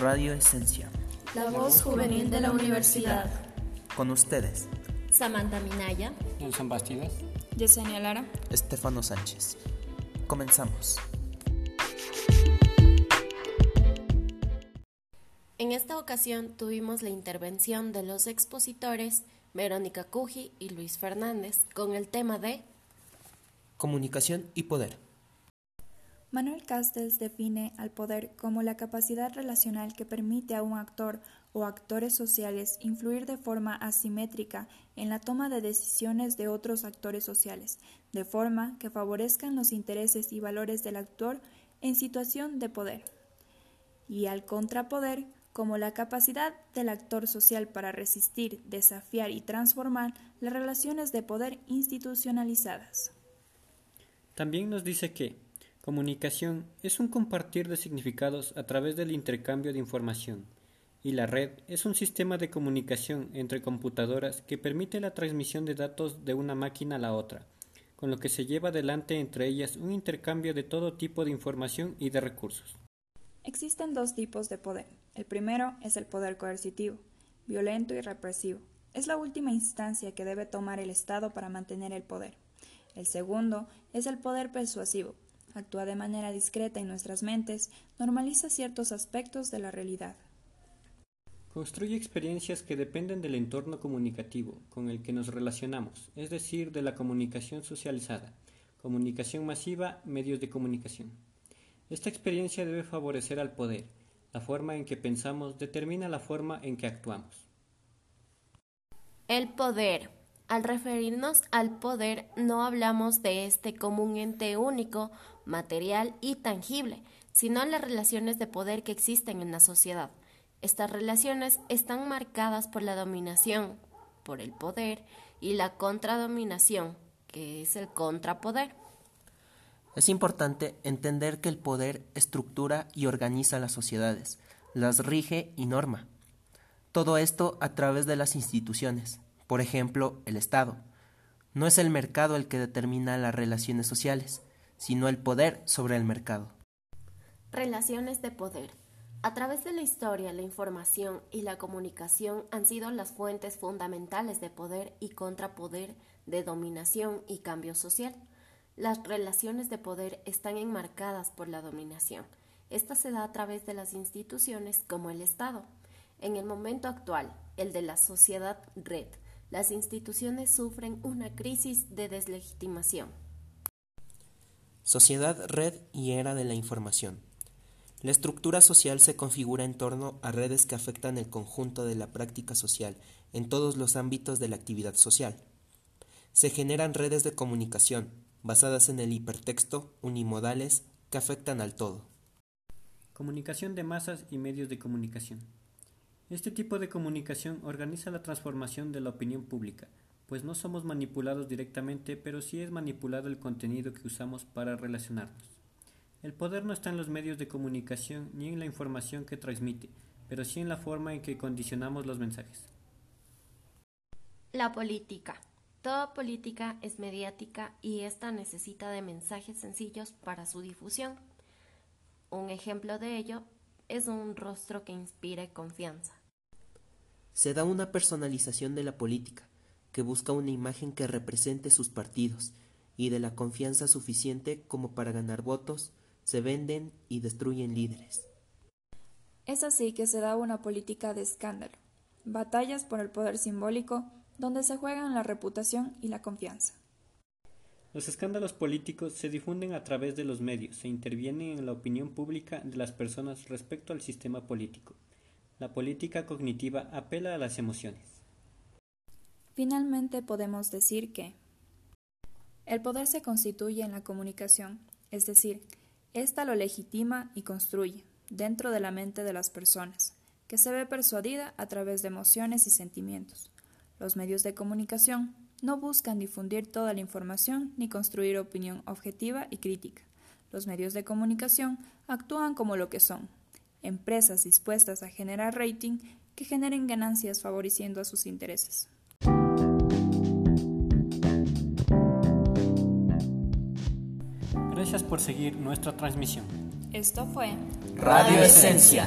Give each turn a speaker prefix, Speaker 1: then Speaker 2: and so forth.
Speaker 1: Radio Esencia.
Speaker 2: La voz juvenil de la universidad.
Speaker 1: Con ustedes,
Speaker 3: Samantha Minaya,
Speaker 4: Nelson Bastidas,
Speaker 2: Yesenia Lara,
Speaker 1: Estefano Sánchez. Comenzamos.
Speaker 3: En esta ocasión tuvimos la intervención de los expositores Verónica Cuji y Luis Fernández con el tema de
Speaker 1: Comunicación y poder.
Speaker 5: Manuel Castells define al poder como la capacidad relacional que permite a un actor o actores sociales influir de forma asimétrica en la toma de decisiones de otros actores sociales, de forma que favorezcan los intereses y valores del actor en situación de poder. Y al contrapoder como la capacidad del actor social para resistir, desafiar y transformar las relaciones de poder institucionalizadas.
Speaker 4: También nos dice que comunicación es un compartir de significados a través del intercambio de información, y la red es un sistema de comunicación entre computadoras que permite la transmisión de datos de una máquina a la otra, con lo que se lleva adelante entre ellas un intercambio de todo tipo de información y de recursos.
Speaker 5: Existen dos tipos de poder. El primero es el poder coercitivo, violento y represivo. Es la última instancia que debe tomar el Estado para mantener el poder. El segundo es el poder persuasivo. Actúa de manera discreta en nuestras mentes, normaliza ciertos aspectos de la realidad.
Speaker 4: Construye experiencias que dependen del entorno comunicativo con el que nos relacionamos, es decir, de la comunicación socializada, comunicación masiva, medios de comunicación. Esta experiencia debe favorecer al poder. La forma en que pensamos determina la forma en que actuamos.
Speaker 3: el poder. Al referirnos al poder no hablamos de este como un ente único, material y tangible, sino las relaciones de poder que existen en la sociedad. Estas relaciones están marcadas por la dominación, por el poder, y la contradominación, que es el contrapoder.
Speaker 1: Es importante entender que el poder estructura y organiza las sociedades, las rige y norma. Todo esto a través de las instituciones, por ejemplo, el Estado. No es el mercado el que determina las relaciones sociales, sino el poder sobre el mercado.
Speaker 3: Relaciones de poder. A través de la historia, la información y la comunicación han sido las fuentes fundamentales de poder y contrapoder, de dominación y cambio social. Las relaciones de poder están enmarcadas por la dominación. Esta se da a través de las instituciones como el Estado. En el momento actual, el de la sociedad red, las instituciones sufren una crisis de deslegitimación.
Speaker 1: Sociedad, red y era de la información. La estructura social se configura en torno a redes que afectan el conjunto de la práctica social en todos los ámbitos de la actividad social. Se generan redes de comunicación, basadas en el hipertexto, unimodales, que afectan al todo.
Speaker 4: Comunicación de masas y medios de comunicación. Este tipo de comunicación organiza la transformación de la opinión pública, pues no somos manipulados directamente, pero sí es manipulado el contenido que usamos para relacionarnos. El poder no está en los medios de comunicación ni en la información que transmite, pero sí en la forma en que condicionamos los mensajes.
Speaker 3: La política. Toda política es mediática y ésta necesita de mensajes sencillos para su difusión. Un ejemplo de ello es un rostro que inspire confianza.
Speaker 1: Se da una personalización de la política, que busca una imagen que represente sus partidos, y de la confianza suficiente como para ganar votos, se venden y destruyen líderes.
Speaker 5: Es así que se da una política de escándalo, batallas por el poder simbólico, donde se juegan la reputación y la confianza.
Speaker 4: Los escándalos políticos se difunden a través de los medios, se intervienen en la opinión pública de las personas respecto al sistema político. La política cognitiva apela a las emociones.
Speaker 5: Finalmente podemos decir que el poder se constituye en la comunicación, es decir, ésta lo legitima y construye dentro de la mente de las personas, que se ve persuadida a través de emociones y sentimientos. Los medios de comunicación no buscan difundir toda la información ni construir opinión objetiva y crítica. Los medios de comunicación actúan como lo que son, empresas dispuestas a generar rating que generen ganancias favoreciendo a sus intereses.
Speaker 4: Gracias por seguir nuestra transmisión.
Speaker 5: Esto fue
Speaker 1: Radio Esencia.